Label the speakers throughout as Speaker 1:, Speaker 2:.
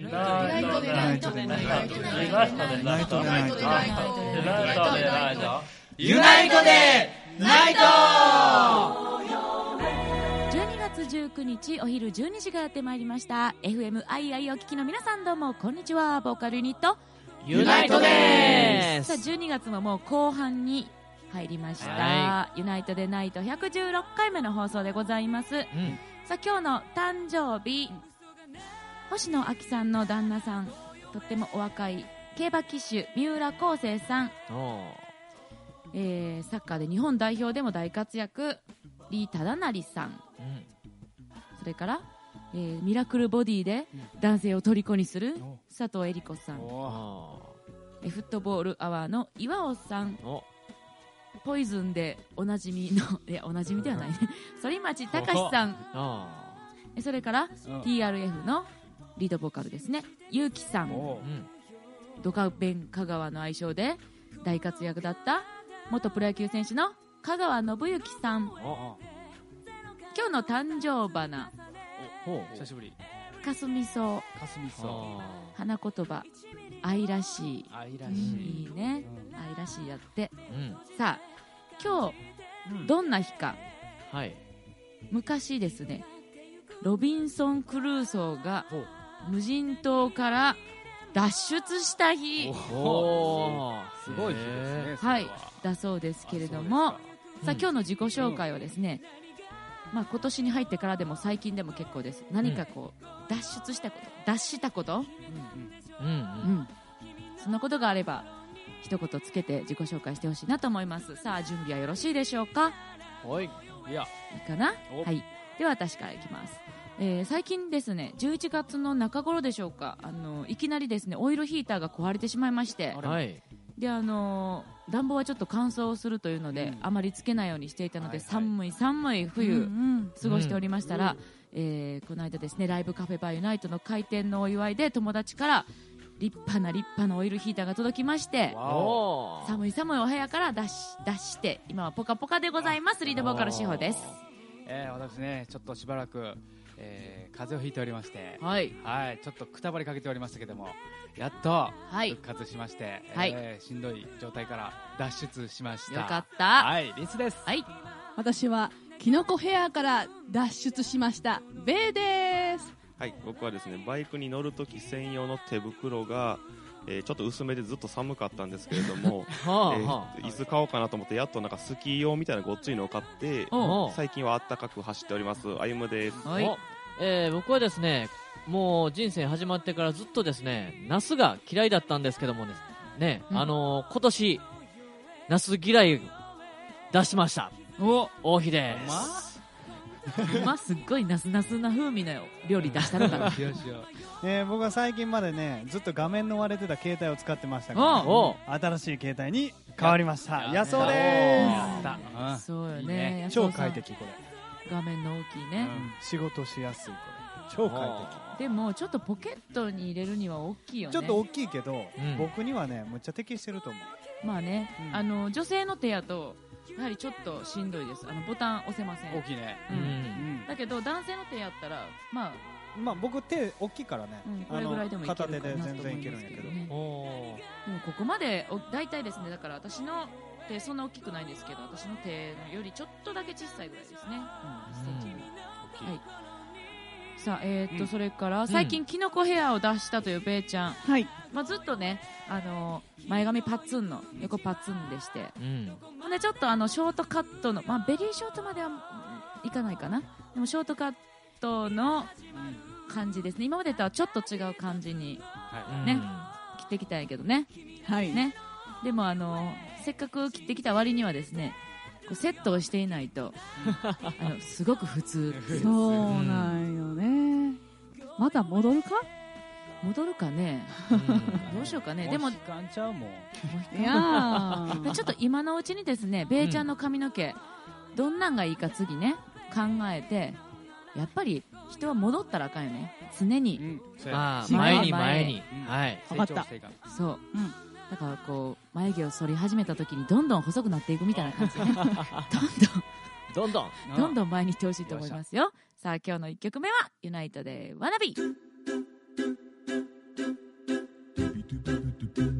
Speaker 1: ユナイトでナイトでナイトでナイトで
Speaker 2: ナイトでナイト
Speaker 1: ユナイトでナイト
Speaker 3: ユナイトでナイト
Speaker 4: 12月19日お昼12時がやってまいりました FMII お聞きの皆さんどうもこんにちは。ボーカルユニット。
Speaker 3: ユナイトで
Speaker 4: さあ
Speaker 3: す
Speaker 4: 12月ももう後半に入りました、
Speaker 3: は
Speaker 4: ユナイトでナイト116回目の放送でございます。
Speaker 3: うん。
Speaker 4: さあ今日の誕生日星野亜紀さんの旦那さんとってもお若い競馬騎手三浦康生さん、
Speaker 3: お
Speaker 4: えーサッカーで日本代表でも大活躍李忠成さん。
Speaker 3: ーうん。
Speaker 4: それから、えーミラクルボディで男性を虜にする佐藤恵理子さん。フットボールアワーの岩尾さん。ポイズンでおなじみの いやおなじみではないね。反町隆史さん。それから、
Speaker 2: うん。
Speaker 4: TRF のリードボーカルですね。結城さん。ドカベン香川の愛称で大活躍だった元プロ野球選手の香川信之さん。
Speaker 3: お
Speaker 4: 今日の誕生花。
Speaker 3: ほ
Speaker 2: 久しぶり。
Speaker 4: かすみそう。
Speaker 2: かすみ
Speaker 3: う。
Speaker 2: そ
Speaker 4: 花言葉。愛らしい、
Speaker 2: う愛ら
Speaker 4: うん
Speaker 2: しい。
Speaker 4: いいね。
Speaker 2: うん。
Speaker 4: 愛らしいやって。
Speaker 3: うん。
Speaker 4: さあ今日どんな日か。
Speaker 3: はい。
Speaker 4: 昔ですね。ロビンソン・クルーソーが無人島から脱出した日。
Speaker 2: すごい日ですね
Speaker 4: は。い。だそうですけれども。
Speaker 2: あ
Speaker 4: さあ今日の自己紹介はですね、まあ、今年に入ってからでも最近でも結構です。何かこう、脱出したこと脱したこと、
Speaker 2: そうんうん。
Speaker 3: うんう
Speaker 4: うんん、そんなことがあれば一言つけて自己紹介してほしいなと思います。さあ準備はよろしいでしょうか？
Speaker 2: はい。いや。
Speaker 4: いいかな？
Speaker 2: お。
Speaker 4: はい。では私からいきます、えー最近ですね11月の中頃でしょうか。あのいきなりですねオイルヒーターが壊れてしまいまして。
Speaker 3: はい。
Speaker 4: であの暖房はちょっと乾燥するというので、
Speaker 2: うん。
Speaker 4: あまりつけないようにしていたので、
Speaker 2: はいはい。
Speaker 4: 寒い寒い冬、
Speaker 5: うんうん。
Speaker 4: 過ごしておりましたら、えーこの間ですねライブカフェバーユナイトの開店のお祝いで友達から立派な立派なオイルヒーターが届きまして寒い寒いお部屋から出し出して今はポカポカでございます。リードボーカル志保です。
Speaker 2: えー私ねちょっとしばらくえー風邪をひいておりまして。
Speaker 4: はい。
Speaker 2: はい。ちょっとくたばりかけておりましたけどもやっと
Speaker 4: はい。
Speaker 2: 復活しまして
Speaker 4: はい。
Speaker 2: えーしんどい状態から脱出しました。
Speaker 4: よかった。
Speaker 2: はい。リンスです。
Speaker 4: はい。
Speaker 5: 私はキノコヘアから脱出しました。ベイです。
Speaker 6: はい、僕はですねバイクに乗るとき専用の手袋が、えーちょっと薄めでずっと寒かったんですけれども、
Speaker 3: はあ
Speaker 6: え
Speaker 3: は
Speaker 6: ーいつ買おうかなと思ってやっとなんかスキー用みたいなごっついのを買って
Speaker 4: お
Speaker 3: お
Speaker 6: 最近はあったかく走っております歩夢です。
Speaker 4: はい。
Speaker 3: おえー僕はですねもう人生始まってからずっとですねナスが嫌いだったんですけどもねね、
Speaker 4: うん。
Speaker 3: あのー今年ナス嫌い出しました。
Speaker 4: お。
Speaker 3: 大日です。
Speaker 4: まあすっごいナスナスな風味の料理出したのかな。
Speaker 2: よしよ
Speaker 7: えー僕は最近までねずっと画面の割れてた携帯を使ってました
Speaker 3: お
Speaker 7: が新しい携帯に変わりました。
Speaker 2: や
Speaker 7: やそうで
Speaker 2: やった。うん。
Speaker 4: そうよね。
Speaker 7: す超快適これ、
Speaker 4: 画面の大きいね、
Speaker 7: うん。仕事しやすいこれ。超快
Speaker 4: でもちょっとポケットに入れるには大きいよね。
Speaker 7: 適ちょっと大きいけど、
Speaker 3: うん。
Speaker 7: 僕にはねむっちゃ適してると思う。
Speaker 4: まあね、
Speaker 7: うん。
Speaker 4: あの女性の手やとやはりちょっとしんどいです。あのボタン押せません。
Speaker 2: 大きいね。
Speaker 4: う
Speaker 3: うん。ん
Speaker 7: うん。
Speaker 4: だけど男性の手やったらまあ、
Speaker 7: まあ僕手大きいからね、
Speaker 4: うん、これぐらいでもいけるか
Speaker 7: 片
Speaker 4: なと思います
Speaker 7: 手で全然いけるんやけど。
Speaker 4: ねでもここまでお大体ですねだから私の手そんな大きくないんですけど私の手のよりちょっとだけ小さいぐらいですね、1センチにはいさあえーっと、
Speaker 7: うん。
Speaker 4: それから最近キノコヘアを出したというベイちゃん、
Speaker 5: はい。
Speaker 4: まあ、ずっとねあの前髪パッツンの横パッツンでして。
Speaker 3: うん。
Speaker 4: ほんでちょっとあのショートカットの、まあ、ベリーショートまではうんいかないかな。でもショートカットの感じですね。今までとはちょっと違う感じに
Speaker 2: は
Speaker 4: ね切ってきたんやけどね。
Speaker 5: はい。
Speaker 4: ね。でもあのせっかく切ってきた割にはですねこうセットをしていないと あのすごく普通。
Speaker 5: そうなんよ。ねまた戻るか？
Speaker 4: 戻るかね？
Speaker 3: うん。
Speaker 4: どうしようか
Speaker 2: い
Speaker 4: ねでも
Speaker 2: 時間ちゃうもん。
Speaker 5: いやー。
Speaker 4: ちょっと今のうちにですねベイちゃんの髪の毛、どんなんがいいか次ね考えてやっぱり人は戻ったらあかんよね。常に。
Speaker 2: うん。
Speaker 3: あー
Speaker 4: 前
Speaker 3: 前に。前に。
Speaker 2: うん。
Speaker 3: はい。
Speaker 2: 成
Speaker 5: わかった。
Speaker 4: そう、
Speaker 5: うん。
Speaker 4: だからこう眉毛を剃り始めた時にどんどん細くなっていくみたいな感じでね。どん
Speaker 3: どんどん
Speaker 4: どん。どんどん前にいってほしいと思いますよ。さあ、今日の1曲目は、ユナイトで、ワナビ。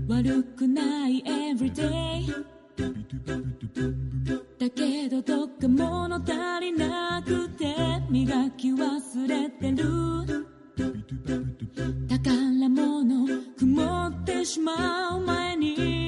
Speaker 8: 悪くない everyday だけどどっか物足りなくて磨き忘れてる宝物曇ってしまう前に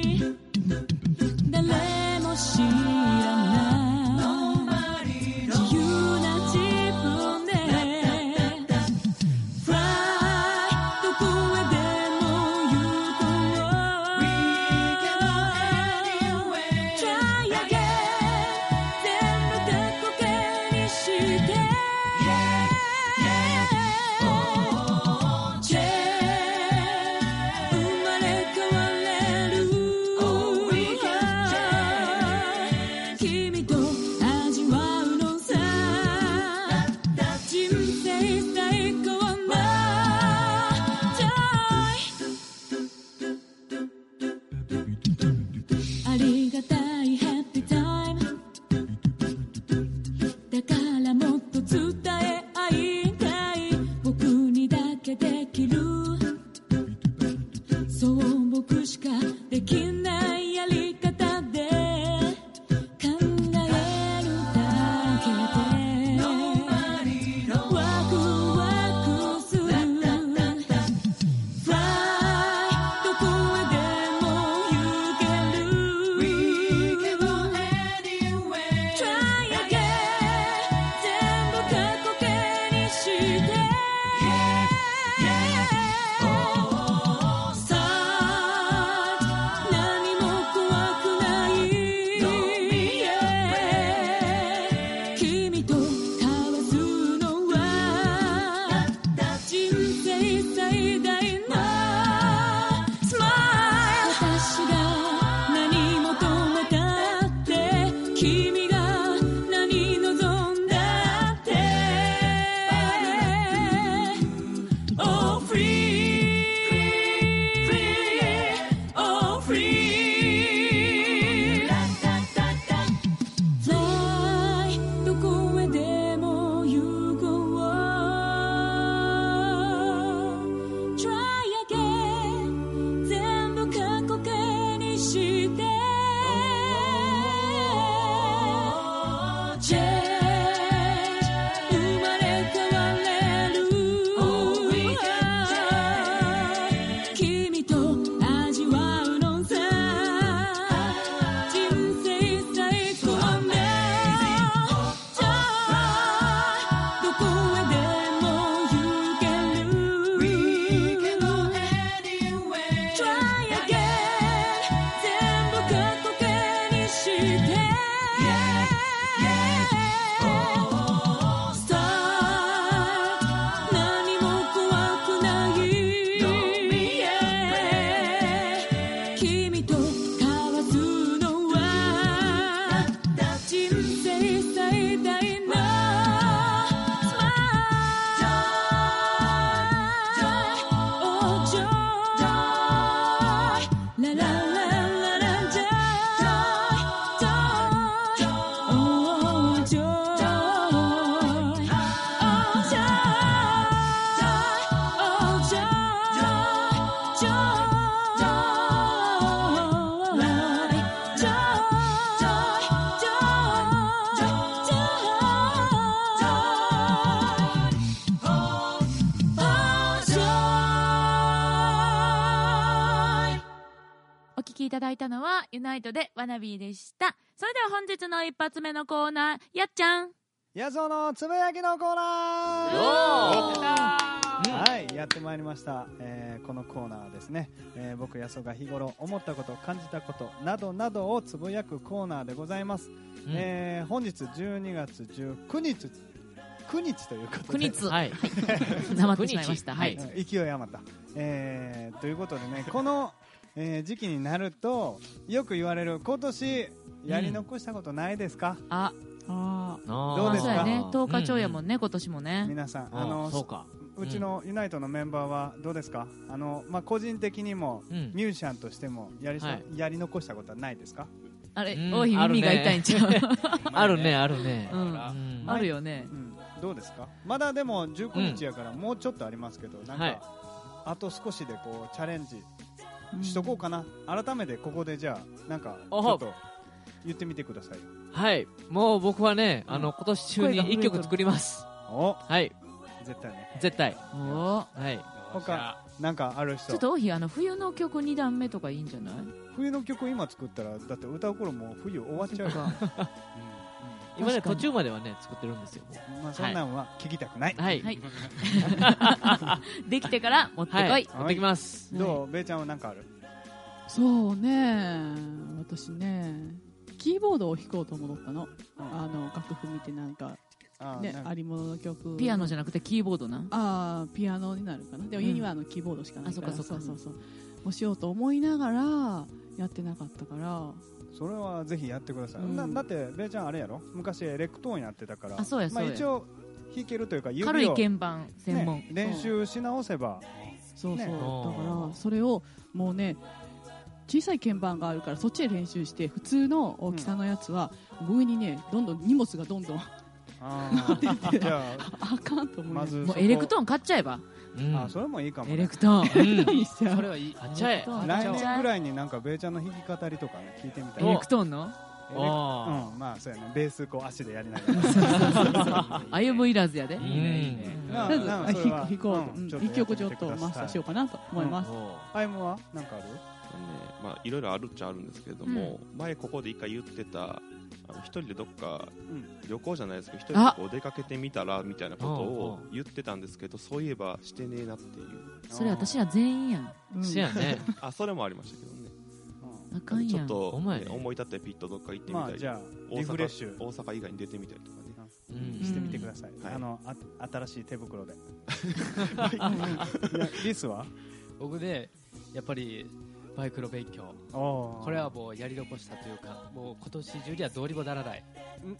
Speaker 4: ナイトでワナビーでした。それでは本日の一発目のコーナーやっちゃん。
Speaker 7: やぞのつぶやきのコーナー。
Speaker 3: よ
Speaker 7: はいやってまいりました、えーこのコーナーはですね、えー僕やそが日頃思ったこと感じたことなどなどをつぶやくコーナーでございます、えー本日12月19日9日ということで。
Speaker 4: 9日。
Speaker 3: はい。
Speaker 4: なまってしまいました。
Speaker 3: 9
Speaker 4: はい。
Speaker 7: 勢い余った、えーということでねこの、えー時期になるとよく言われる今年やり残したことないですか、
Speaker 4: ああ
Speaker 7: どうですか？
Speaker 4: ね。10日超やもんね、今年もね。
Speaker 7: 皆さん
Speaker 3: あ
Speaker 7: あの
Speaker 3: そうか。
Speaker 7: うちのユナイトのメンバーはどうですか？あの、まあ、個人的にも
Speaker 3: うん。
Speaker 7: ミュージシャンとしてもやり,、
Speaker 3: はい。
Speaker 7: やり残したことはないですか？
Speaker 4: あれ？
Speaker 3: うん。
Speaker 4: 王妃耳が痛いんちゃう？
Speaker 3: あるねあるね。
Speaker 4: うん。
Speaker 3: うん。
Speaker 4: あるよね。
Speaker 7: うん、どうですか？まだでも19日やからもうちょっとありますけど、なんか、
Speaker 3: はい。
Speaker 7: あと少しでこうチャレンジしとこうかな、改めてここでじゃあなんかち
Speaker 3: お
Speaker 7: ょっと言ってみてください。よ
Speaker 3: はい。もう僕はね、あの、今年中に一曲作ります。
Speaker 7: お。
Speaker 3: はい。
Speaker 7: 絶対ね。
Speaker 3: 絶対。
Speaker 4: お。
Speaker 3: はい。
Speaker 7: 他なんかある人？
Speaker 4: ちょっと王妃あの冬の曲2段目とかいいんじゃない？
Speaker 7: 冬の曲今作ったらだって歌う頃もう冬終わっちゃうから、
Speaker 3: 今ね、途中まではね、作ってるんですよ。
Speaker 7: まあそんなんは聞きたくない、
Speaker 3: はい。
Speaker 4: はい。できてから持ってこい、
Speaker 3: はい。持ってきます。
Speaker 7: どう？べイちゃんはなんかある？
Speaker 5: そうね。私ねキーボードを弾こうと思ったの、あの楽譜見てなんかね
Speaker 7: あ
Speaker 5: りものの曲。
Speaker 4: ピアノじゃなくてキーボードな？
Speaker 5: ああピアノになるかな。でも
Speaker 4: うん。
Speaker 5: 家にはあのキーボードしかないから、
Speaker 4: あそっかそっか。
Speaker 5: そうそうそうもしようと思いながらやってなかったから
Speaker 7: それはぜひやってください、
Speaker 5: うん。
Speaker 7: なだってべイちゃんあれやろ？昔エレクトーンやってたから。まあ、一応弾けるというか指を
Speaker 4: 軽い鍵盤専門、
Speaker 7: ね、練習し直せば。
Speaker 5: そうそう、
Speaker 7: ね。
Speaker 5: だからそれをもうね小さい鍵盤があるからそっちで練習して普通の大きさのやつは上にねどんどん荷物がどんどん
Speaker 7: あ
Speaker 5: 出て
Speaker 7: じゃ
Speaker 5: あかんと思う、ね、
Speaker 7: まず
Speaker 4: もうエレクトーン買っちゃえば。
Speaker 3: うん
Speaker 7: ああそれもいいかも、ね、
Speaker 4: エレクトー。ン
Speaker 3: うん。
Speaker 5: にしちゃう
Speaker 2: それはいい。
Speaker 3: あっちゃえ。
Speaker 7: 来年ぐらいになんかべイちゃんの弾き語りとかね聞いてみたい。
Speaker 4: エレクトーンの
Speaker 7: うんまあそうやね。ベースこう足でやりながら。
Speaker 4: 歩むいらずやで、
Speaker 3: いいね、いいね。
Speaker 5: 弾こう曲ちょっとマスターしようかなと思います、
Speaker 7: アイムはなんかある？
Speaker 6: あのね。まあいろいろあるっちゃあるんですけれども、前ここで一回言ってたあの一人でどっか
Speaker 7: うん。
Speaker 6: 旅行じゃないですけど一人でこう出かけてみたらみたいなことを
Speaker 3: うん
Speaker 6: 言ってたんですけどそういえばしてねえなっていう。
Speaker 4: それ私ら全員やん。
Speaker 5: うん。
Speaker 3: せやね。
Speaker 6: あそれもありましたけどね。
Speaker 4: あかんやん。
Speaker 6: ちょっと、
Speaker 3: お前ね。
Speaker 6: ね思い立ってピッとどっか行ってみたり、
Speaker 7: まあじゃあ
Speaker 6: 大
Speaker 7: リフレッシュ。
Speaker 6: 阪大阪以外に出てみたりとかね。
Speaker 3: うん。
Speaker 7: してみてください、
Speaker 6: はい。
Speaker 7: あのあ新しい手袋で。リスは？
Speaker 2: 僕でやっぱりバイクの勉強。
Speaker 7: こ
Speaker 2: これはもうやり残したというかもう今年中にはどうにもならない。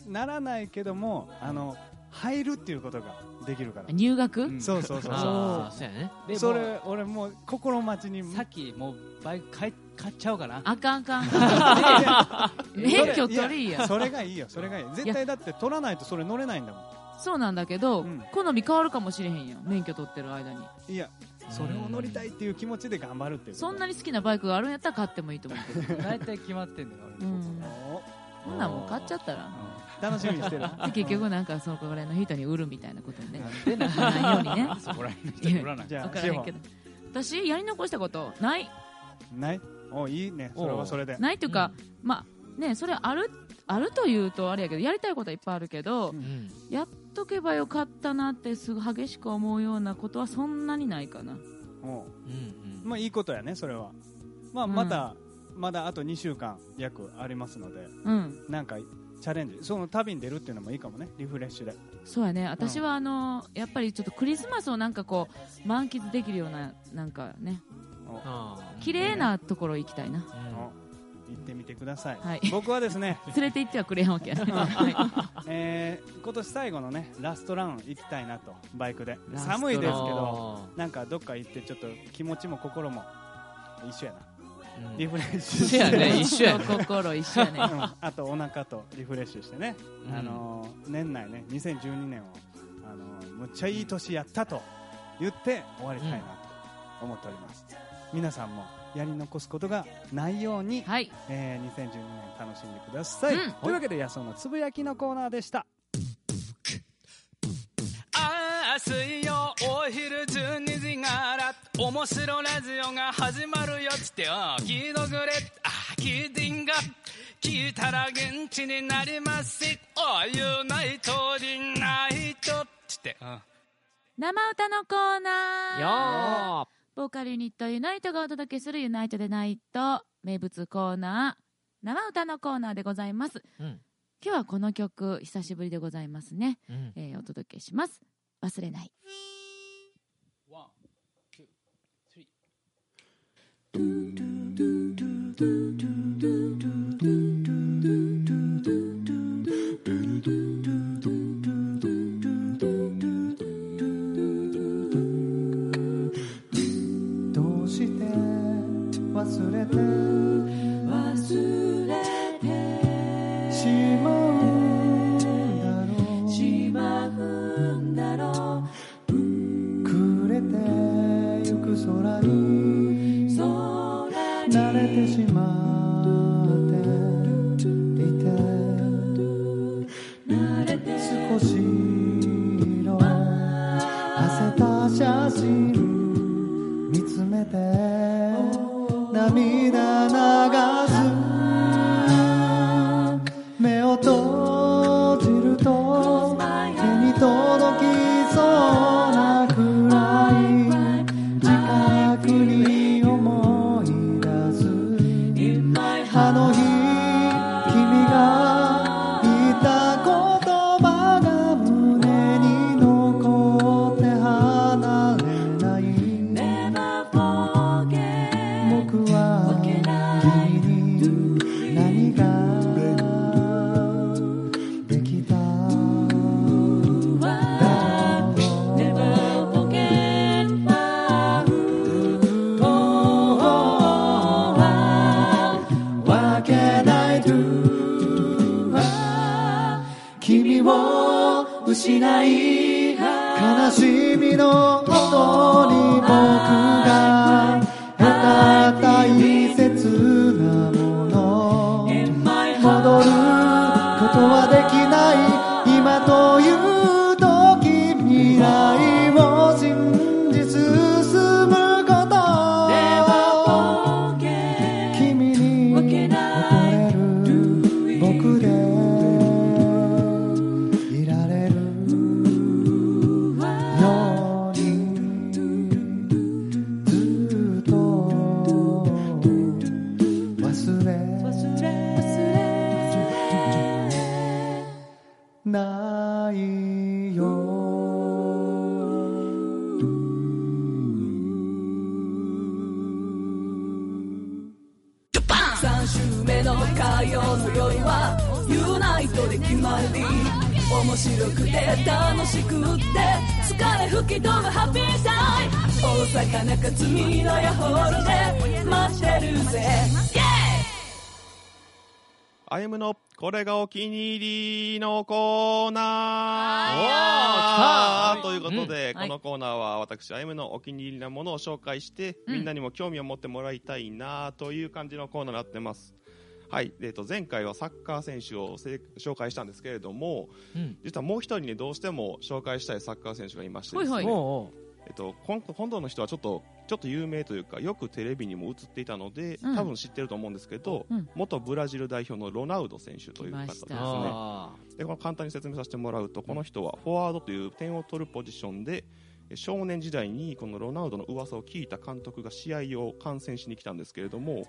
Speaker 7: ならないけどもあの入るっていうことができるから、
Speaker 4: 入学、
Speaker 2: うん。
Speaker 7: そうそうそう
Speaker 3: あ
Speaker 7: そ
Speaker 3: うやね。
Speaker 2: で
Speaker 7: うそ
Speaker 2: も
Speaker 7: れ俺もう心待ちに。
Speaker 2: さっきもうバイク買い買っちゃおうかな。
Speaker 4: あかんあかん。免許取りや。
Speaker 7: それがいいよそれがいい。絶対だって取らないとそれ乗れないんだも
Speaker 4: そうなんだけど、
Speaker 7: うん。
Speaker 4: 好み変わるかもしれへんやん免許取ってる間に。
Speaker 7: んいやそれを乗りたいっていう気持ちで頑張るっていうこと
Speaker 4: そんなに好きなバイクがあるんやったら買ってもいいと思うけど
Speaker 2: 大体決まってんだよ俺の
Speaker 4: うん。
Speaker 7: お
Speaker 4: ほんなんもう買っちゃったら。
Speaker 7: 楽しみにしてる。
Speaker 4: で結局なんかそこら辺の人に売るみたいなことにね。
Speaker 2: でな
Speaker 4: ならないようにね。
Speaker 2: そこら辺の人に売らない。
Speaker 7: じゃ
Speaker 4: 分
Speaker 7: あ志保
Speaker 4: からへんけど。私やり残したことない。
Speaker 7: ない？おいいね。それはそれで。
Speaker 4: ないっていうか、まあねそれあるあるというとあれやけどやりたいことはいっぱいあるけど、
Speaker 3: うん。
Speaker 4: やっとけばよかったなってすぐ激しく思うようなことはそんなにないかな。
Speaker 7: おう
Speaker 3: うん。
Speaker 7: まあいいことやねそれは。まあ
Speaker 4: うん。
Speaker 7: また、まだあと2週間約ありますので
Speaker 4: うん。
Speaker 7: なんかチャレンジ。その旅に出るっていうのもいいかもねリフレッシュで。
Speaker 4: そうやね。私はあのやっぱりちょっとクリスマスをなんかこう満喫できるようななんかね。
Speaker 3: ああ。
Speaker 4: 綺麗なところ行きたいな、
Speaker 3: うん。
Speaker 7: お行ってみてください、
Speaker 4: はい。
Speaker 7: 僕はですね、
Speaker 4: 連れて行ってはくれへんわけやね、は
Speaker 7: えー今年最後のねラストラン行きたいなとバイクで。寒いですけどなんかどっか行ってちょっと気持ちも心も一緒やな。
Speaker 3: うん。
Speaker 7: リフレッシュ
Speaker 3: せやね。
Speaker 4: い、
Speaker 3: 一緒やね。
Speaker 4: 心一緒やね。
Speaker 7: うん。あとお腹とリフレッシュしてね、
Speaker 3: うん。
Speaker 7: あのー年内ね2012年を、あのーむっちゃいい年やったと言って終わりたいなと思っております、皆さんもやり残すことがないように、
Speaker 4: はい。
Speaker 7: えー2012年楽しんでください、
Speaker 4: うん。
Speaker 7: というわけで安尾のつぶやきのコーナーでした。
Speaker 9: ああ水曜お昼12時から面白ラジオが始まるよっつってよ。聞いとくれ。あ聞いてんが。聞いたら元気になります。しおユナイトリナイトっつって、うん。
Speaker 4: 生歌のコーナー。
Speaker 3: よ
Speaker 4: ボーカルユニットユナイトがお届けするユナイトでナイト名物コーナー生歌のコーナーでございます、
Speaker 3: うん。
Speaker 4: 今日はこの曲久しぶりでございますね、
Speaker 3: ーうん。
Speaker 4: えーお届けします。忘れない。
Speaker 7: One two three忘れて。
Speaker 8: 忘れて。
Speaker 7: しまうんだろう。
Speaker 8: しまうんだろ
Speaker 7: 暮れてゆく空に。
Speaker 8: う空
Speaker 7: 慣れてしまって。いて。少しの汗た写真。見つめて涙流すの
Speaker 8: 火曜の夜はユナイトで決まり面白くて楽しくって疲れ吹き飛ぶハッピータイム大阪中津美のヤホールで待ってるぜ。イェイ
Speaker 6: あゆむのこれがお気に入りのコーナー。ということで、このコーナーは私あゆむのお気に入りなものを紹介して、
Speaker 4: うん。
Speaker 6: みんなにも興味を持ってもらいたいなという感じのコーナーになってますはい、えー、と前回はサッカー選手をせ紹介したんですけれども
Speaker 3: うん。
Speaker 6: 実はもう一人にどうしても紹介したいサッカー選手がいましてですね、
Speaker 4: はい
Speaker 3: おうおう。
Speaker 6: えっと、今今度の人はちょっとちょっと有名というかよくテレビにも映っていたので、
Speaker 4: うん。
Speaker 6: 多分知ってると思うんですけど、
Speaker 4: うん。
Speaker 6: 元ブラジル代表のロナウド選手という方ですね。でこの簡単に説明させてもらうとこの人はフォワードという点を取るポジションでえ少年時代にこのロナウドの噂を聞いた監督が試合を観戦しに来たんですけれどもえ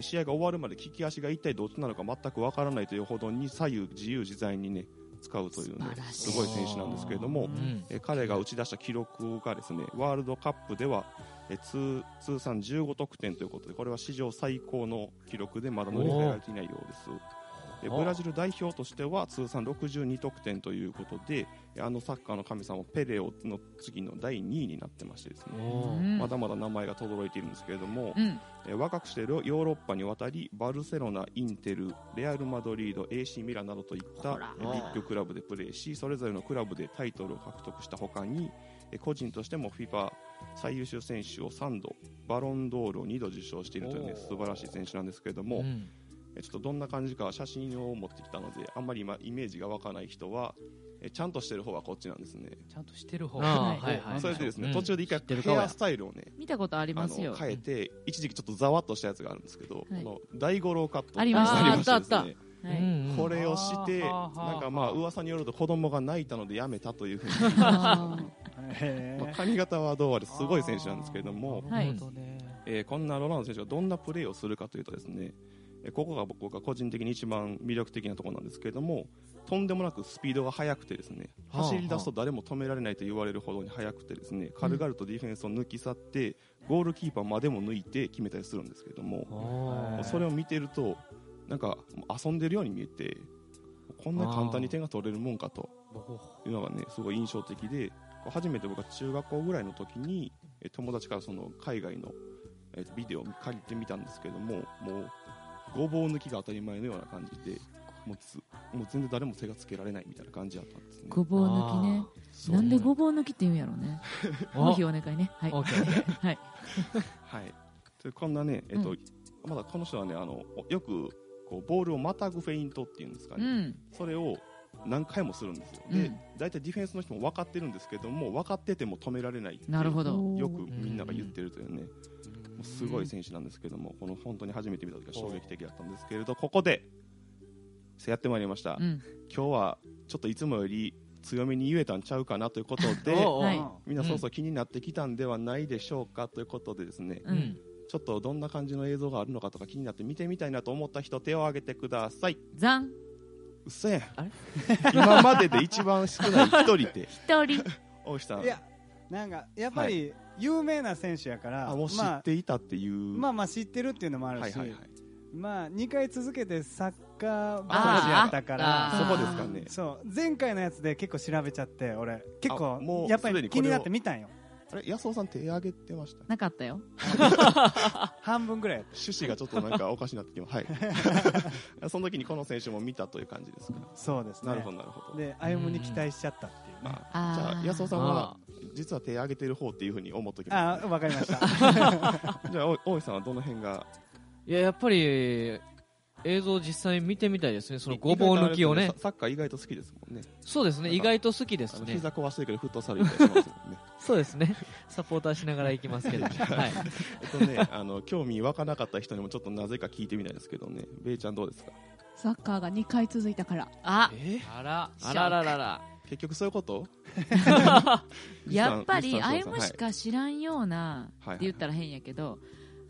Speaker 6: 試合が終わるまで利き足が一体どっちなのか全くわからないというほどに左右自由自在にね使うというねすごい選手なんですけれども、
Speaker 3: ーうん
Speaker 6: えー彼が打ち出した記録がですねワールドカップでは、えー通通算15得点ということでこれは史上最高の記録でまだ乗り換えられていないようです。でブラジル代表としては通算62得点ということでえーあのサッカーの神様ペレオの次の第2位になってましてですね。まだまだ名前が轟いているんですけれども、
Speaker 4: うん。
Speaker 6: えー若くしてヨーロッパに渡りバルセロナ、インテルレアル・マドリード AC ミランなどといったビッグクラブでプレーしそれぞれのクラブでタイトルを獲得したほかにえー個人としても FIFA 最優秀選手を3度バロンドールを2度受賞しているという、ね、素晴らしい選手なんですけれども、
Speaker 3: うん。
Speaker 6: えーちょっとどんな感じか写真を持ってきたのであんまり今イメージが湧かない人はえーちゃんとしてる方はこっちなんですね。
Speaker 2: ちゃんとしてる方。
Speaker 3: あーはいはい
Speaker 6: それでですね、
Speaker 3: うん。
Speaker 6: 途中で一回ヘアスタイルをね
Speaker 4: 見たことあり
Speaker 6: あ
Speaker 4: ますよ。
Speaker 6: の変えて、一時期ちょっとざわっとしたやつがあるんですけど、
Speaker 4: はい。
Speaker 6: この大五郎カット
Speaker 4: ありました
Speaker 6: あ
Speaker 3: ったあった。
Speaker 4: はい。
Speaker 6: これをして、なんかまあ噂によると子供が泣いたのでやめたというふうに、まあ髪型はどうあれすごい選手なんですけれども、
Speaker 4: はい。
Speaker 6: えーこんなロナウド選手がどんなプレーをするかというとですね、えーここが僕が個人的に一番魅力的なところなんですけれども、とんでもなくスピードが速くてですね、
Speaker 3: はあ
Speaker 6: 走り出すと誰も止められないと言われるほどに速くてですね、軽々とディフェンスを抜き去って、ゴールキーパーまでも抜いて決めたりするんですけれども、それを見てるとなんか遊んでるように見えてこんな簡単に点が取れるもんかと。いうのがねすごい印象的で初めて僕は中学校ぐらいの時にえ友達からその海外のえビデオを借りてみたんですけどももうごぼう抜きが当たり前のような感じでもうつもう全然誰も手がつけられないみたいな感じだったんですね。
Speaker 4: ごぼう抜きね。なんでごぼう抜きって言うんやろうね。
Speaker 3: お
Speaker 4: もう日お願いね。はい。はい。
Speaker 6: はい、でこんなね、えっと
Speaker 4: うん
Speaker 6: まだこの人はねあのよくこうボールをまたぐフェイントっていうんですかね、
Speaker 8: うん。
Speaker 6: それを何回もするんですよ、
Speaker 8: うん。
Speaker 6: で大体ディフェンスの人も分かってるんですけども分かってても止められないって
Speaker 8: なるほど。
Speaker 6: よくみんなが言ってるというね、すごい選手なんですけどもこの本当に初めて見た時は衝撃的だったんですけれどここでやってまいりました、
Speaker 8: うん。
Speaker 6: 今日はちょっといつもより強めに言えたんちゃうかなということで
Speaker 8: はい。
Speaker 6: みんなそろそろ気になってきたんではないでしょうかということでですね、
Speaker 8: うん。
Speaker 6: ちょっとどんな感じの映像があるのかとか気になって見てみたいなと思った人手を挙げてください。
Speaker 8: ザン。
Speaker 6: うっそやん
Speaker 3: あれ？
Speaker 6: 今までで一番少ない一人で。
Speaker 8: 一人。
Speaker 6: 大石さん。
Speaker 7: いやなんかやっぱり有名な選手やから、
Speaker 6: あもう知
Speaker 7: まあ
Speaker 6: っていたっていう、
Speaker 7: まあまあ知ってるっていうのもあるし、
Speaker 6: はいはいはい。
Speaker 7: まあ2回続けてサッカー
Speaker 8: あ
Speaker 7: 話やったから
Speaker 6: そこですかね。
Speaker 7: そう。前回のやつで結構調べちゃって俺。結
Speaker 6: あ
Speaker 7: 構
Speaker 6: もう
Speaker 7: やっぱり気になって見たんよ。
Speaker 6: あれ？安尾さん手挙げてました？
Speaker 8: なかったよ。
Speaker 7: 半分ぐらいやっ
Speaker 6: 趣旨がちょっとなんかおかしになってきますはい。その時にこの選手も見たという感じですか？
Speaker 7: たそうですね。
Speaker 6: なるほどなるほど。
Speaker 7: で歩夢に期待しちゃったっていうね。
Speaker 6: あじゃ
Speaker 8: あ
Speaker 6: 安尾さんは実は手挙げてる方っていうふうに思っときま
Speaker 7: あわかりました
Speaker 6: す じゃあお大石さんはどの辺が？
Speaker 3: いや、やっぱり、映像実際見てみたいですね。そのごぼう抜きをね。
Speaker 6: サッカー意外と好きですもんね
Speaker 3: そうですね。意外と好きですね。
Speaker 6: 膝壊してるけどフットサル行ったりしますもんね
Speaker 3: そうですね。サポーターしながら行きますけど。はい。
Speaker 6: えっとねあの興味湧かなかった人にもちょっとなぜか聞いてみたいですけどねベイちゃんどうですか？
Speaker 5: サッカーが2回続いたから
Speaker 8: あ
Speaker 3: え？
Speaker 2: あら
Speaker 3: あらららら。
Speaker 6: 結局そういうこと？
Speaker 8: やっぱり
Speaker 6: 西さん
Speaker 8: 歩夢しか知らんような
Speaker 6: はい。
Speaker 8: って言ったら変やけど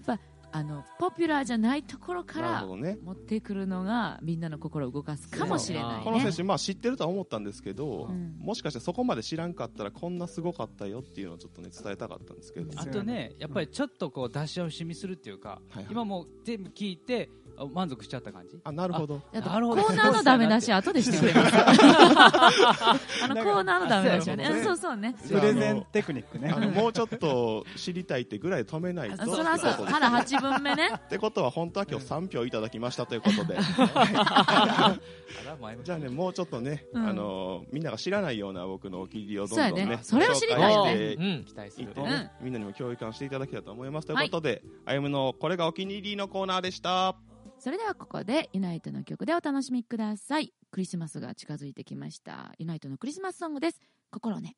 Speaker 8: やっぱあのポピュラーじゃないところから
Speaker 6: ね。
Speaker 8: 持ってくるのがみんなの心を動かすかもしれないね。
Speaker 6: この選手、まあ、知ってるとは思ったんですけど、
Speaker 8: うん。
Speaker 6: もしかしてそこまで知らんかったらこんなすごかったよっていうのをちょっとね伝えたかったんですけど。
Speaker 2: あとねやっぱりちょっとこう出し惜しみするっていうか、
Speaker 6: はいはい。
Speaker 2: 今もう全部聞いてあ満足しちゃった感じ？
Speaker 6: あなるほど。
Speaker 2: なるほど。
Speaker 8: ーナーのダメ出し後でしてくれます。あのコーナーのダメ出しはね。
Speaker 6: あそう
Speaker 8: そうね。
Speaker 7: プレゼンテクニックね。
Speaker 6: もうちょっと知りたいってぐらい止めないと。
Speaker 8: あそらそうまだ8分目ね。
Speaker 6: ってことは本当は今日3票いただきましたということで。じゃあねもうちょっとね、
Speaker 8: うん。
Speaker 6: あのみんなが知らないような僕のお気に入りをどんどんね
Speaker 8: ね。それを知りたいよね。
Speaker 6: て
Speaker 3: うん。
Speaker 2: 期待する
Speaker 6: いってね、みんなにも共有感していただけたらと思います。ということで、あゆむのこれがお気に入りのコーナーでした
Speaker 8: それではここでユナイトの曲でお楽しみください。クリスマスが近づいてきました。ユナイトのクリスマスソングです。心ね。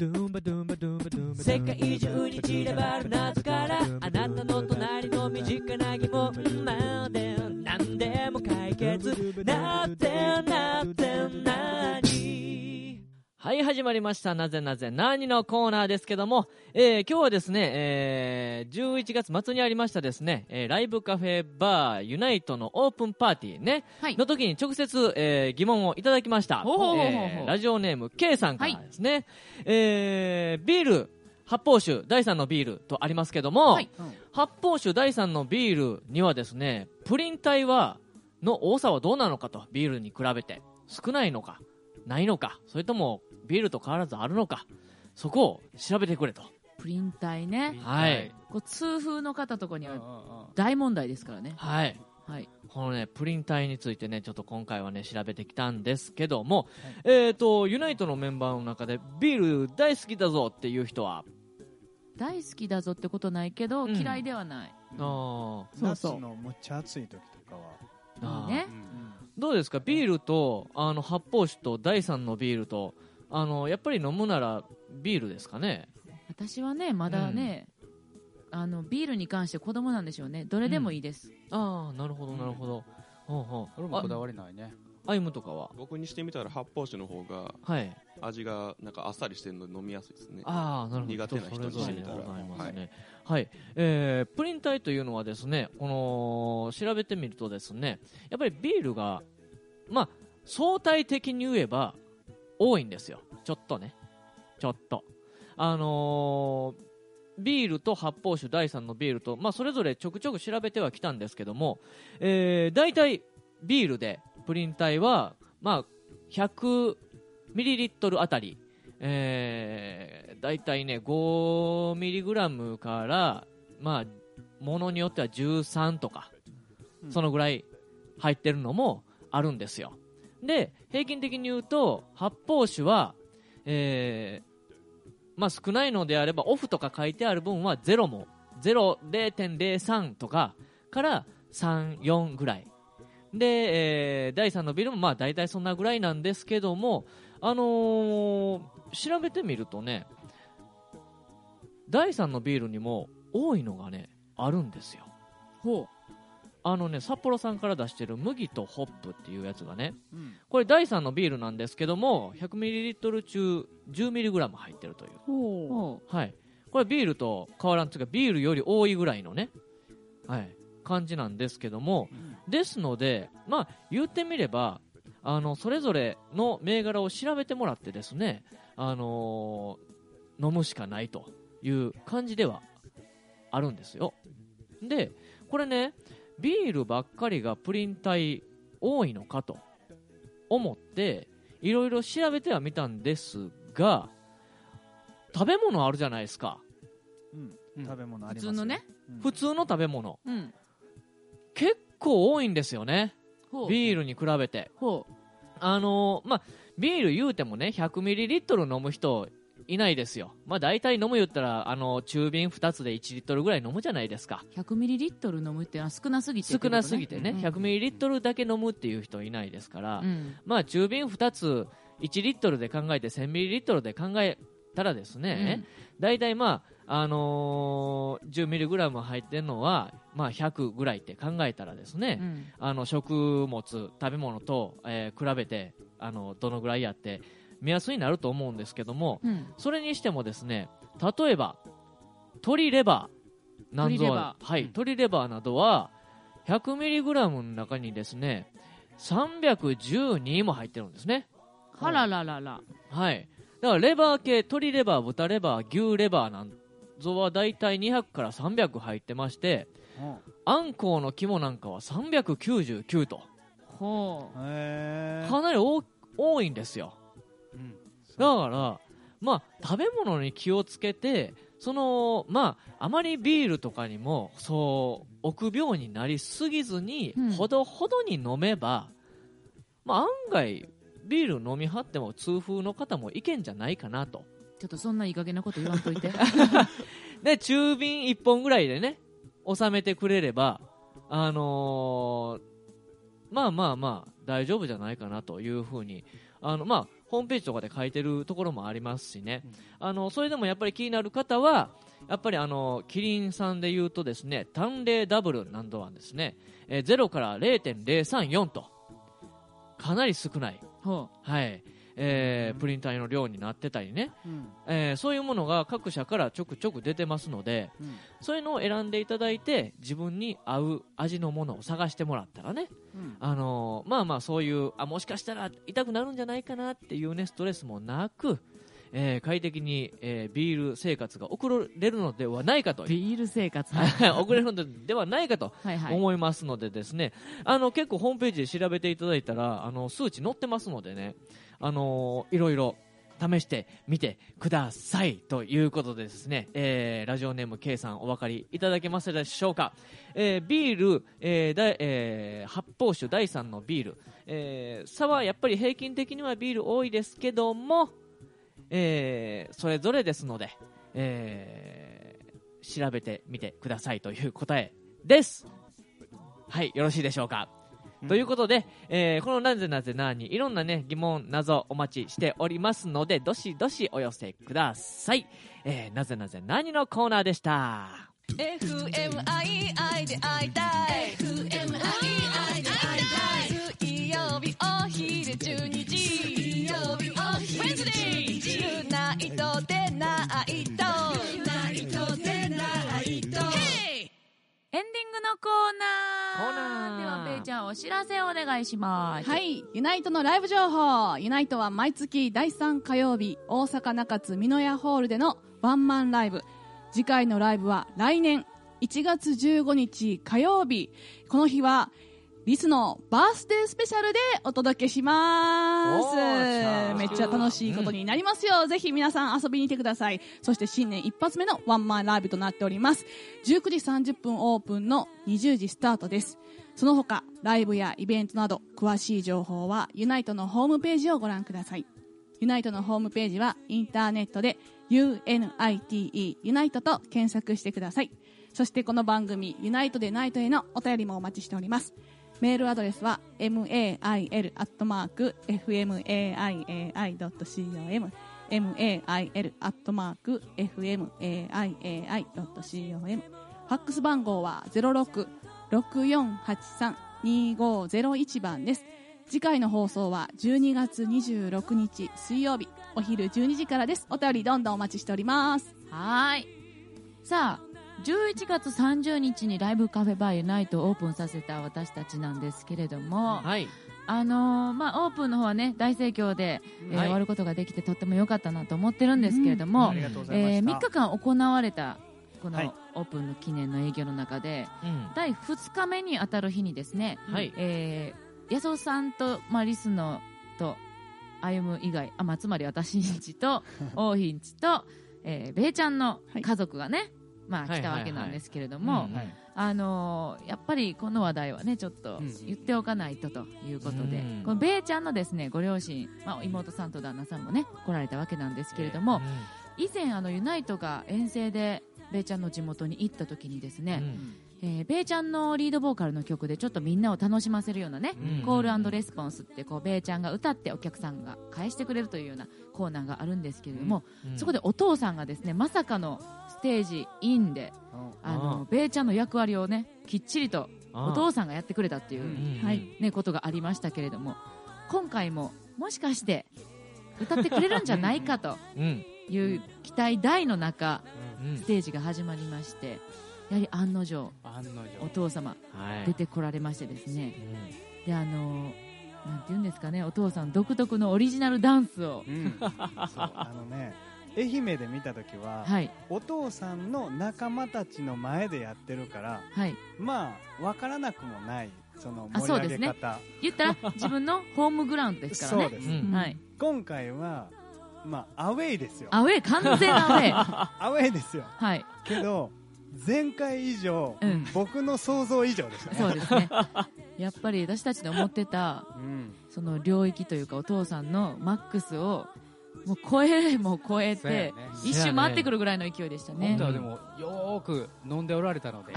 Speaker 3: 世界中に散らばる謎からあなたの隣の身近な疑問。まで何でも解決。なってなってなにはい始まりました。なぜなぜ。何のコーナーですけども、えー今日はですね、えー11月末にありましたですね、えーライブカフェバーユナイトのオープンパーティーね、の時に直接、えー疑問をいただきました、ラジオネーム K さんからですね、えービール発泡酒第3のビールとありますけども、発泡酒第3のビールにはですねプリン体はの多さはどうなのかと。ビールに比べて。少ないのかないのか。それともビールと変わらずあるのか。そこを調べてくれと。
Speaker 4: プリン体ね。
Speaker 3: はい。
Speaker 4: こう痛風の方とかには大問題ですからね。
Speaker 3: はい。
Speaker 4: はい。
Speaker 3: このねプリン体についてねちょっと今回はね調べてきたんですけども、えっ、とユナイトのメンバーの中でビール大好きだぞっていう人は？
Speaker 4: 大好きだぞってことないけど、
Speaker 3: うん。
Speaker 4: 嫌いではない。
Speaker 3: あー。
Speaker 7: 夏のむっちゃ暑い時とかは。
Speaker 3: あー。
Speaker 4: いいね
Speaker 3: どうですか？ビールとあの発泡酒と第3のビールとあのやっぱり飲むならビールですかね。
Speaker 4: 私はねまだね、あのビールに関して子供なんでしょうね。どれでもいいです、
Speaker 3: ああなるほどなるほど、ほうほう。
Speaker 2: 俺もこだわりないね。
Speaker 3: アイムとかは？
Speaker 6: 僕にしてみたら発泡酒の方が
Speaker 3: はい。
Speaker 6: 味がなんかあっさりしてるので飲みやすいですね。
Speaker 3: ああなるほど。
Speaker 6: 苦手な人にしてみたら。
Speaker 3: 人それぞれでございます
Speaker 6: はい。
Speaker 3: ねはい、えープリン体というのはですねこの調べてみるとですねやっぱりビールがまあ相対的に言えば多いんですよ。ちょっとね。ちょっと。あのービールと発泡酒第3のビールと、まあ、それぞれちょくちょく調べてはきたんですけども、えー、大体ビールでプリン体は、まあ、100ミリリットルあたり、えー、大体ね5ミリグラムから、まあ、ものによっては13とか、そのぐらい入ってるのもあるんですよで平均的に言うと発泡酒は、えーまあ、少ないのであればオフとか書いてある分はゼロも0.03とかから34ぐらい。で、えー第3のビルもまあ大体そんなぐらいなんですけども、あのー調べてみるとね第3のビールにも多いのがねあるんですよ。
Speaker 4: ほう。
Speaker 3: あのね札幌さんから出してる麦とホップっていうやつがね
Speaker 7: うん。
Speaker 3: これ第3のビールなんですけども 100ml 中 10mg 入ってるという。
Speaker 4: ほ
Speaker 3: はい、これビールと変わらんというかビールより多いぐらいのね、はい、感じなんですけども、ですので、まあ、言ってみればあのそれぞれの銘柄を調べてもらってですね、あのー飲むしかないという感じではあるんですよ。でこれねビールばっかりがプリン体多いのかと思っていろいろ調べてはみたんですが食べ物あるじゃないですか。
Speaker 7: うん食べ物あります
Speaker 4: 普通のね。
Speaker 3: 普通の食べ物。
Speaker 4: うん。
Speaker 3: 結構多いんですよね。ビールに比べて。
Speaker 4: ほ
Speaker 3: あのーまあビール言うてもね100ミリリットル飲む人いないですよ。まあ大体飲む言ったらあの中瓶2つで1リットルぐらい飲むじゃないですか。
Speaker 4: 100ミリリットル飲むって少なすぎて
Speaker 3: 少なすぎてね、
Speaker 4: うん
Speaker 3: 100ミリリットルだけ飲むっていう人いないですから、
Speaker 4: うん。
Speaker 3: まあ中瓶2つ1リットルで考えて1000ミリリットルで考えたらですね、大体まあ、あのー10ミリグラム入ってるのは、まあ、100ぐらいって考えたらですね、
Speaker 4: うん。
Speaker 3: あの食物、食べ物と、えー比べてあのどのぐらいやって目安になると思うんですけども、
Speaker 4: うん
Speaker 3: それにしてもですね例えば鶏レバーなんぞ
Speaker 4: 鶏レバー
Speaker 3: はい、鶏レバーなどは 100mg の中にですね312も入ってるんですね。
Speaker 4: あらららら
Speaker 3: はい。だからレバー系、鶏レバー、豚レバー、牛レバーなんぞはだいたい200から300入ってまして、あんこうの肝なんかは399と。
Speaker 4: ほ
Speaker 7: うへ
Speaker 3: かなり多多いんですよ。だから、まあ、食べ物に気をつけて、その、まあ、あまりビールとかにも、そう、臆病になりすぎずに、
Speaker 4: うん。
Speaker 3: ほどほどに飲めば、まあ、案外、ビール飲みはっても痛風の方もいけんじゃないかなと。
Speaker 4: ちょっとそんないい加減なこと言わんといて。
Speaker 3: で、中瓶1本ぐらいでね、収めてくれれば、あのーまあまあまあ、大丈夫じゃないかなというふうに、あの、まあ、ホームページとかで書いてるところもありますしね、あの、それでもやっぱり気になる方は、やっぱりあの、キリンさんで言うとですね、単麗ダブルなんどはですね、えー0から0.034と、かなり少ない。はい。えープリン体の量になってたりね、えーそういうものが各社からちょくちょく出てますので、そういうのを選んでいただいて自分に合う味のものを探してもらったらね、あのーまあまあそういうあもしかしたら痛くなるんじゃないかなっていうねストレスもなく、えー快適に、えービール生活が送れるのではないかと
Speaker 4: ビール生活。
Speaker 3: 送れるのではないかと思いますのでですね。あの結構ホームページで調べていただいたらあの数値載ってますのでねあのいろいろ試してみてくださいということでですね、えーラジオネーム K さんお分かりいただけますでしょうか、えービール、えーだえー発泡酒第3のビール、えー差はやっぱり平均的にはビール多いですけども、えーそれぞれですので、えー調べてみてくださいという答えです。はいよろしいでしょうか。ということで、えーこのなぜなぜなにいろんなね疑問謎お待ちしておりますのでどしどしお寄せください、えーなぜなぜなにのコーナーでした。
Speaker 8: FMII で会いたい。FMII で会いたい。水曜日お昼12時
Speaker 4: エンディングのコーナー
Speaker 5: コーナー
Speaker 4: ではペイちゃんお知らせお願いします
Speaker 5: はい、ユナイトのライブ情報。ユナイトは毎月第3火曜日、大阪中津美濃屋ホールでのワンマンライブ。次回のライブは来年1月15日火曜日。この日は、リスのバースデースペシャルでお届けします。めっちゃ楽しいことになりますよ。ぜひ皆さん遊びに来てください。そして新年一発目のワンマンライブとなっております。19時30分オープンの20時スタートです。その他、ライブやイベントなど、詳しい情報はユナイトのホームページをご覧ください。ユナイトのホームページはインターネットで UNITE ユナイトと検索してください。そしてこの番組ユナイトでナイトへのお便りもお待ちしております。メールアドレスは mail.fmaii.com mail.fmaii.com ファックス番号は06-6483-2501番です。次回の放送は12月26日水曜日お昼12時からです。お便りどんどんお待ちしております。
Speaker 4: はい。さあ、11月30日にライブカフェバーユナイトをオープンさせた私たちなんですけれども、あのーまあ、オープンの方はね、大盛況で、えー
Speaker 7: はい。
Speaker 4: 終わることができてとっても良かったなと思ってるんですけれども、
Speaker 7: うん。
Speaker 4: えー3日間行われた、こ
Speaker 7: はい。
Speaker 4: のオープンの記念の営業の中で、
Speaker 3: うん。
Speaker 4: 第2日目に当たる日にですね、
Speaker 3: はい。
Speaker 4: えー、安尾さんと、まあ、リスノと歩む以外あ、まあ、つまり私んちと 王妃んちと、えー、べイちゃんの家族がね、まあ、
Speaker 3: はい
Speaker 4: 来たわけなんですけれども、あのーやっぱりこの話題はねちょっと言っておかないとということで、
Speaker 3: うん。
Speaker 4: このベイちゃんのですねご両親、まあ、妹さんと旦那さんもね来られたわけなんですけれども、以前あのユナイトが遠征でベイちゃんの地元に行った時にですね、えーベイちゃんのリードボーカルの曲でちょっとみんなを楽しませるようなね、
Speaker 3: うん。
Speaker 4: コールレスポンスってこうベイちゃんが歌ってお客さんが返してくれるというようなコーナーがあるんですけれども、
Speaker 3: うん。
Speaker 4: そこでお父さんがですねまさかのステージインで、あのベイちゃんの役割をねきっちりとお父さんがやってくれたっていう、
Speaker 3: うん
Speaker 4: はいね、ことがありましたけれども今回ももしかして歌ってくれるんじゃないかと
Speaker 3: うん。
Speaker 4: いう期待大の中、
Speaker 3: うん。
Speaker 4: ステージが始まりましてやはり案の定お父様
Speaker 3: はい。
Speaker 4: 出てこられましてですね、であのなんて言うんですかねお父さん独特のオリジナルダンスを、
Speaker 7: そうあのね愛媛で見た時は、
Speaker 4: はい。
Speaker 7: お父さんの仲間たちの前でやってるから、
Speaker 4: はい。
Speaker 7: まあ分からなくもないその
Speaker 4: あ
Speaker 7: 盛り
Speaker 4: そうですね。
Speaker 7: 上げ方、
Speaker 4: 言ったら自分のホームグラウンドですからね。
Speaker 7: そうです、
Speaker 4: うん。はい、
Speaker 7: 今回はまあアウェイですよ。
Speaker 4: アウェイ完全アウェイ。
Speaker 7: アウェイですよ。
Speaker 4: はい。
Speaker 7: けど前回以上、
Speaker 4: うん。
Speaker 7: 僕の想像以上でしたね。
Speaker 4: そうですね。やっぱり私たちの思ってた、その領域というかお父さんのマックスをもう超えも超えて、
Speaker 2: ね。
Speaker 4: 一周回ってくるぐらいの勢いでしたね。
Speaker 2: 本当はでもよーく飲んでおられたので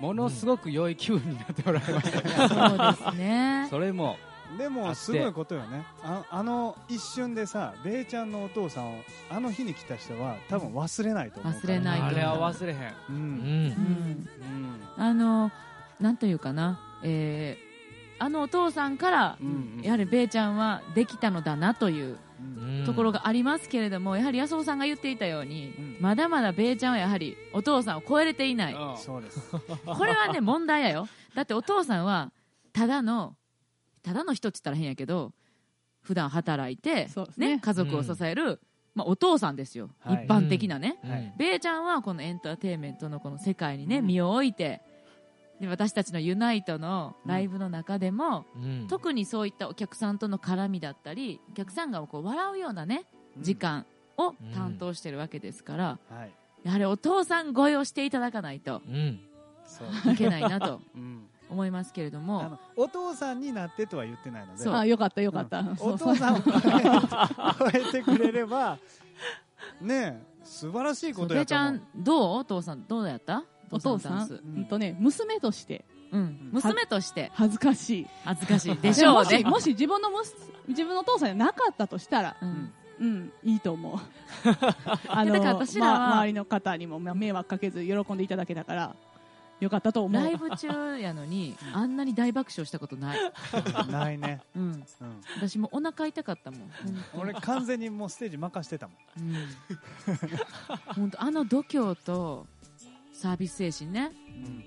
Speaker 2: ものすごく良い気分になっておられましたね、
Speaker 4: そうですね。
Speaker 2: それも
Speaker 7: でもすごいことよね。ああの一瞬でさベイちゃんのお父さんをあの日に来た人は多分忘れないと思う
Speaker 4: 忘れない
Speaker 2: あれは忘れへん。
Speaker 7: うん、
Speaker 4: うん。あのなんというかな、えーあのお父さんから、やはりベイちゃんはできたのだなというところがありますけれども、やはり安尾さんが言っていたように、まだまだベイちゃんはやはりお父さんを超えれていない、
Speaker 7: そうです。
Speaker 4: これはね問題やよ。だってお父さんはただのただの人って言ったら変やけど普段働いて、ね。家族を支える、まあ、お父さんですよ、
Speaker 7: はい。
Speaker 4: 一般的なね、
Speaker 7: うん。
Speaker 4: ちゃんはこのエンターテインメントのこの世界にね、身を置いてで私たちのユナイトのライブの中でも、
Speaker 3: うん。
Speaker 4: 特にそういったお客さんとの絡みだったりお客さんがこう笑うようなね時間を担当してるわけですから、
Speaker 7: はい。
Speaker 4: やはりお父さん超えをしていただかないといけないなと。
Speaker 7: うん
Speaker 4: 思いますけれども、
Speaker 7: お父さんになってとは言ってないので。
Speaker 5: あよかったよかった、
Speaker 7: うん。お父さんを 超えてくれればねえ素晴らしいことやと思う。
Speaker 4: べーちゃんどう？お父さんどうやった？
Speaker 5: お父さん、うんとね、娘として、
Speaker 4: うん、娘として。
Speaker 5: 恥ずかしい。
Speaker 4: 恥ずかしいでしょうね。
Speaker 5: もしもし自分のむす自分のお父さんじゃなかったとしたら、
Speaker 4: うん。
Speaker 5: うん、いいと思う。あの
Speaker 4: だから私らは
Speaker 5: まあ周りの方にもまあ迷惑かけず喜んでいただけたからよかったと思う。
Speaker 4: ライブ中やのにあんなに大爆笑したことない、
Speaker 7: ないね、
Speaker 4: うん、
Speaker 7: うん、
Speaker 4: 私もお腹痛かったもん。
Speaker 7: 俺完全にもうステージ任してたもん。
Speaker 4: 本当あの度胸とサービス精神ね、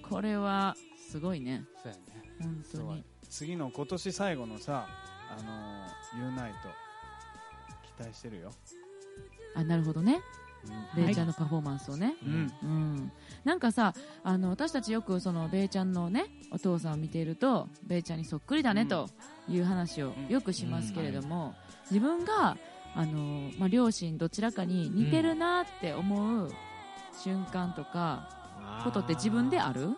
Speaker 4: これはすごいね。
Speaker 2: そうやね。
Speaker 4: 本当に。
Speaker 7: 次の今年最後のさあのーユーナイト期待してるよ。
Speaker 4: あなるほどね、
Speaker 7: うん
Speaker 4: ベイちゃんのパフォーマンスをね、
Speaker 7: うん
Speaker 4: うん。なんかさあの私たちよくそのベイちゃんのねお父さんを見ているとベイちゃんにそっくりだねという話をよくしますけれども、自分があの、まあ、両親どちらかに似てるなって思う瞬間とか、ことって自分である？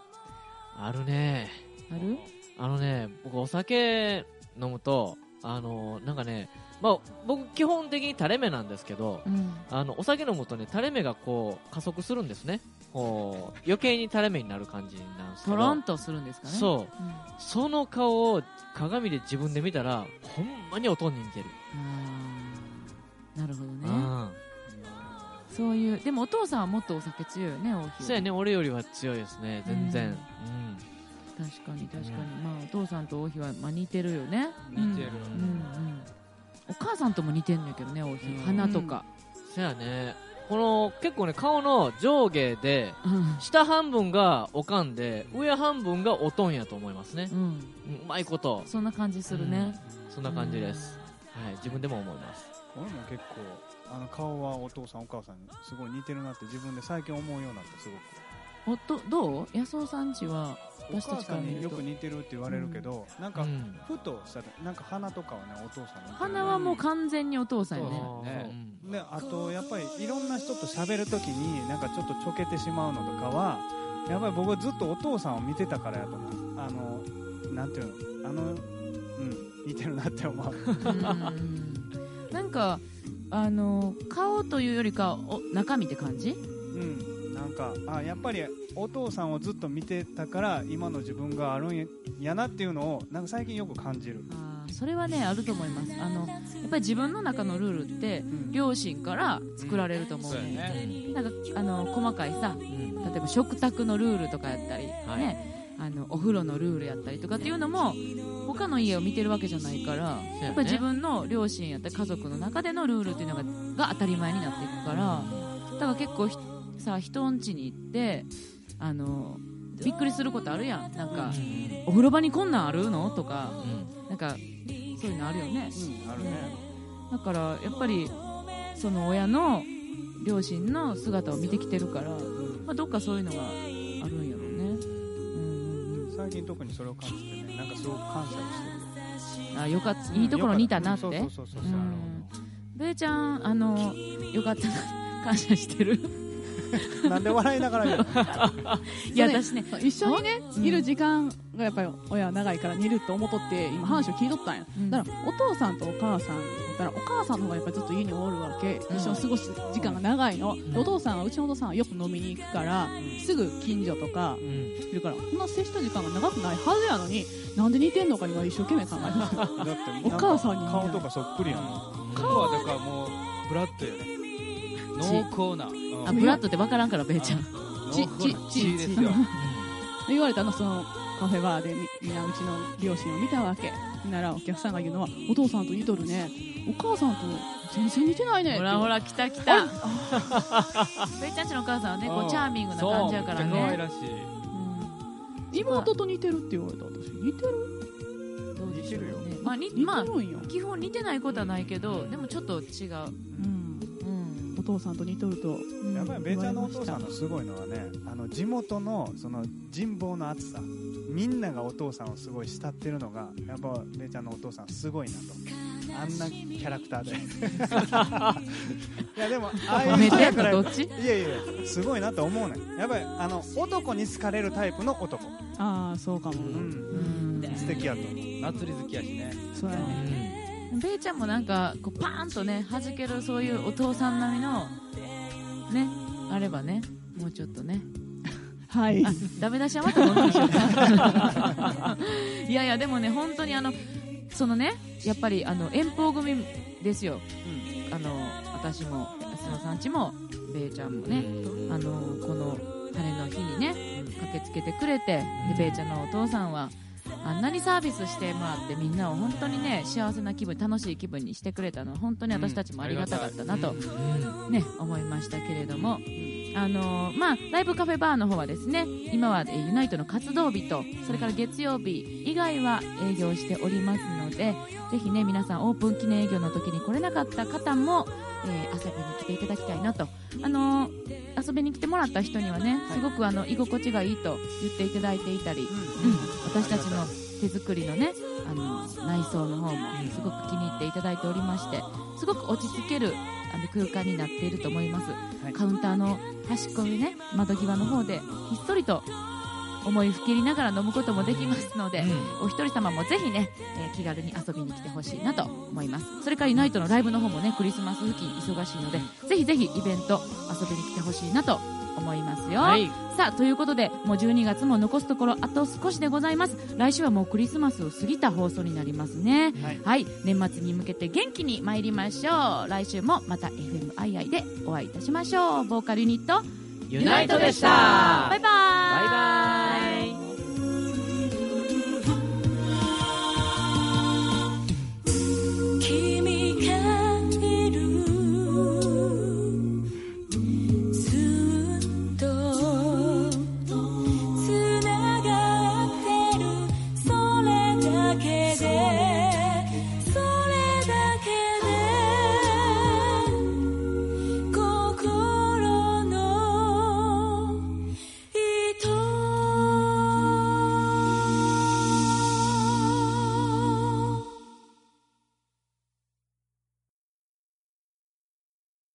Speaker 3: あるね。
Speaker 4: ある？
Speaker 3: あのね僕お酒飲むとあのなんかねまあ僕基本的に垂れ目なんですけど、
Speaker 4: うん。
Speaker 3: あのお酒飲むとね垂れ目がこう加速するんですね。こう余計に垂れ目になる感じなんですけど。
Speaker 4: トロンとするんですかね。
Speaker 3: そう、
Speaker 4: うん。
Speaker 3: その顔を鏡で自分で見たらほんまにおとんに似てる、
Speaker 4: なるほどね。
Speaker 3: うん。
Speaker 4: そういうでもお父さんはもっとお酒強いよね大きい
Speaker 3: そうやね俺よりは強いですね全然、
Speaker 4: 確かに確かに、まあお父さんと王妃は、まあ、似てるよね。
Speaker 2: 似てる。
Speaker 4: うんうんお母さんとも似てんのやけどね王妃、鼻とか、
Speaker 3: そうやね。この結構ね顔の上下で、
Speaker 4: うん。
Speaker 3: 下半分がおかんで上半分がおとんやと思いますね、
Speaker 4: うん。
Speaker 3: うまいこと。
Speaker 4: そんな感じするね、
Speaker 3: そんな感じです、はい、自分でも思います。
Speaker 7: 俺も結構あの顔はお父さんお母さんにすごい似てるなって自分で最近思うようになったすごく
Speaker 4: おとどう？安尾さんちは
Speaker 7: お
Speaker 4: 私た
Speaker 7: 母さんによく似てるって言われるけど、なんか
Speaker 3: うん。
Speaker 7: ふとしたなんか鼻とかはねお父さんに似てる
Speaker 4: 花はもう完全にお父さんやね。
Speaker 2: ね。
Speaker 7: であとやっぱりいろんな人と喋るときになんかちょっとちょけてしまうのとかはやっぱり僕はずっとお父さんを見てたからやと思う。あのなんていうの？あのうん似てるなって思う。
Speaker 4: うん。なんかあの顔というよりかお中身って感じ？
Speaker 7: うんかあやっぱりお父さんをずっと見てたから今の自分があるんやなっていうのをなんか最近よく感じる。
Speaker 4: あーそれはねあると思います。あのやっぱり自分の中のルールって両親から作られると思うね、なんかあの細かいさ例えば食卓のルールとかやったり、
Speaker 3: はい。
Speaker 4: ね、あのお風呂のルールやったりとかっていうのも他の家を見てるわけじゃないから、
Speaker 3: ね。
Speaker 4: やっぱり自分の両親やったり家族の中でのルールっていうのがが当たり前になっていくからだから結構ひさ人ん家に行ってあのびっくりすることあるやん。なんか、お風呂場にこんなんあるの？とか、なんかそういうのあるよね、
Speaker 7: あるね。
Speaker 4: だからやっぱりその親の両親の姿を見てきてるから、まあ、どっかそういうのがあるんやろうね。
Speaker 7: 最近特にそれを感じてねなんかすごく感謝をしてる。
Speaker 4: あよかったいいところにいたなって、
Speaker 7: うんよかった。そうそうそうそう
Speaker 4: うん。べーちゃんあのよかったな。感謝してる？
Speaker 7: なんで笑いながら言うの？
Speaker 4: いや私ね
Speaker 5: 一緒にね、いる時間がやっぱり親は長いから似ると思っとって今話を聞いとったんや、だからお父さんとお母さんだったらお母さんの方がやっぱりずっと家におるわけ、一緒に過ごす時間が長いの、でお父さんはうちのお父さんはよく飲みに行くから、すぐ近所とかいるからこんな接した時間が長くないはずやのになんで似てんのか今一生懸命考えて。るお母さんに
Speaker 7: 顔とかそっくりやん。
Speaker 2: 顔はだからもうブラッドよね濃厚な。
Speaker 4: あブラッドって分からんからべーちゃん。
Speaker 5: ちちち
Speaker 2: 血ですよ。
Speaker 5: 言われたのそのカフェバーでみみんなうちの両親を見たわけ。ならお客さんが言うのはお父さんと似とるね。お母さんと全然似てないね
Speaker 4: ほらほら来た来た。べー ちゃんちのお母さんはねこうチャーミングな感じやからね。
Speaker 2: らしい。
Speaker 5: 妹と似てるって言われた。私似てる？
Speaker 7: 似てるよ。
Speaker 4: まあに
Speaker 5: 似てるんや
Speaker 4: まあ基本似てないことはないけどでもちょっと違う。
Speaker 5: お父さんと似とると、
Speaker 7: やっぱりべーちゃんのお父さんのすごいのはねあの地元のその人望の厚さみんながお父さんをすごい慕ってるのがやっぱべーちゃんのお父さんすごいなと。あんなキャラクターで。いやでもああいう人やから
Speaker 4: どっち？
Speaker 7: いやいやすごいなと思うねん。やっぱりあの男に好かれるタイプの男。
Speaker 5: ああそうかも
Speaker 7: うん。素敵やと思う。
Speaker 2: 祭り好きやしね。
Speaker 5: そうやね
Speaker 4: べーちゃんもなんかこうパーンとね弾けるそういうお父さん並みのねあればねもうちょっとね。
Speaker 5: はい。
Speaker 4: あダメ出しはまた本気にしようか。いやいやでもね本当にあのそのねやっぱりあの遠方組ですよ、あの私も安野さんちもべーちゃんもねあのこの晴れの日にね駆けつけてくれてでべーちゃんのお父さんはあんなにサービスしてもらってみんなを本当にね幸せな気分楽しい気分にしてくれたのは本当に私たちもありがたかったなと、ね、思いましたけれども、あのーまあ、ライブカフェバーの方はですね今は、えーユナイトの活動日とそれから月曜日以外は営業しておりますのでぜひね皆さんオープン記念営業の時に来れなかった方も、えー遊びに来ていただきたいなと、あのー遊びに来てもらった人にはねすごくあの居心地がいいと言っていただいていたり、うん私たちの手作りのねあの内装の方もすごく気に入っていただいておりましてすごく落ち着けるあの空間になっていると思います、カウンターの端っこにね窓際の方でひっそりと思いふけりながら飲むこともできますので、お一人様もぜひね、えー気軽に遊びに来てほしいなと思います。それからユナイトのライブの方もねクリスマス付近忙しいのでぜひぜひイベント遊びに来てほしいなと思いますよ、
Speaker 3: はい。
Speaker 4: さあということでもう12月も残すところあと少しでございます。来週はもうクリスマスを過ぎた放送になりますね。はい、年末に向けて元気に参りましょう。来週もまた FMII でお会いいたしましょう。ボーカルユニット
Speaker 3: ユナイトでした。
Speaker 4: バイバーイ。
Speaker 3: バイバーイ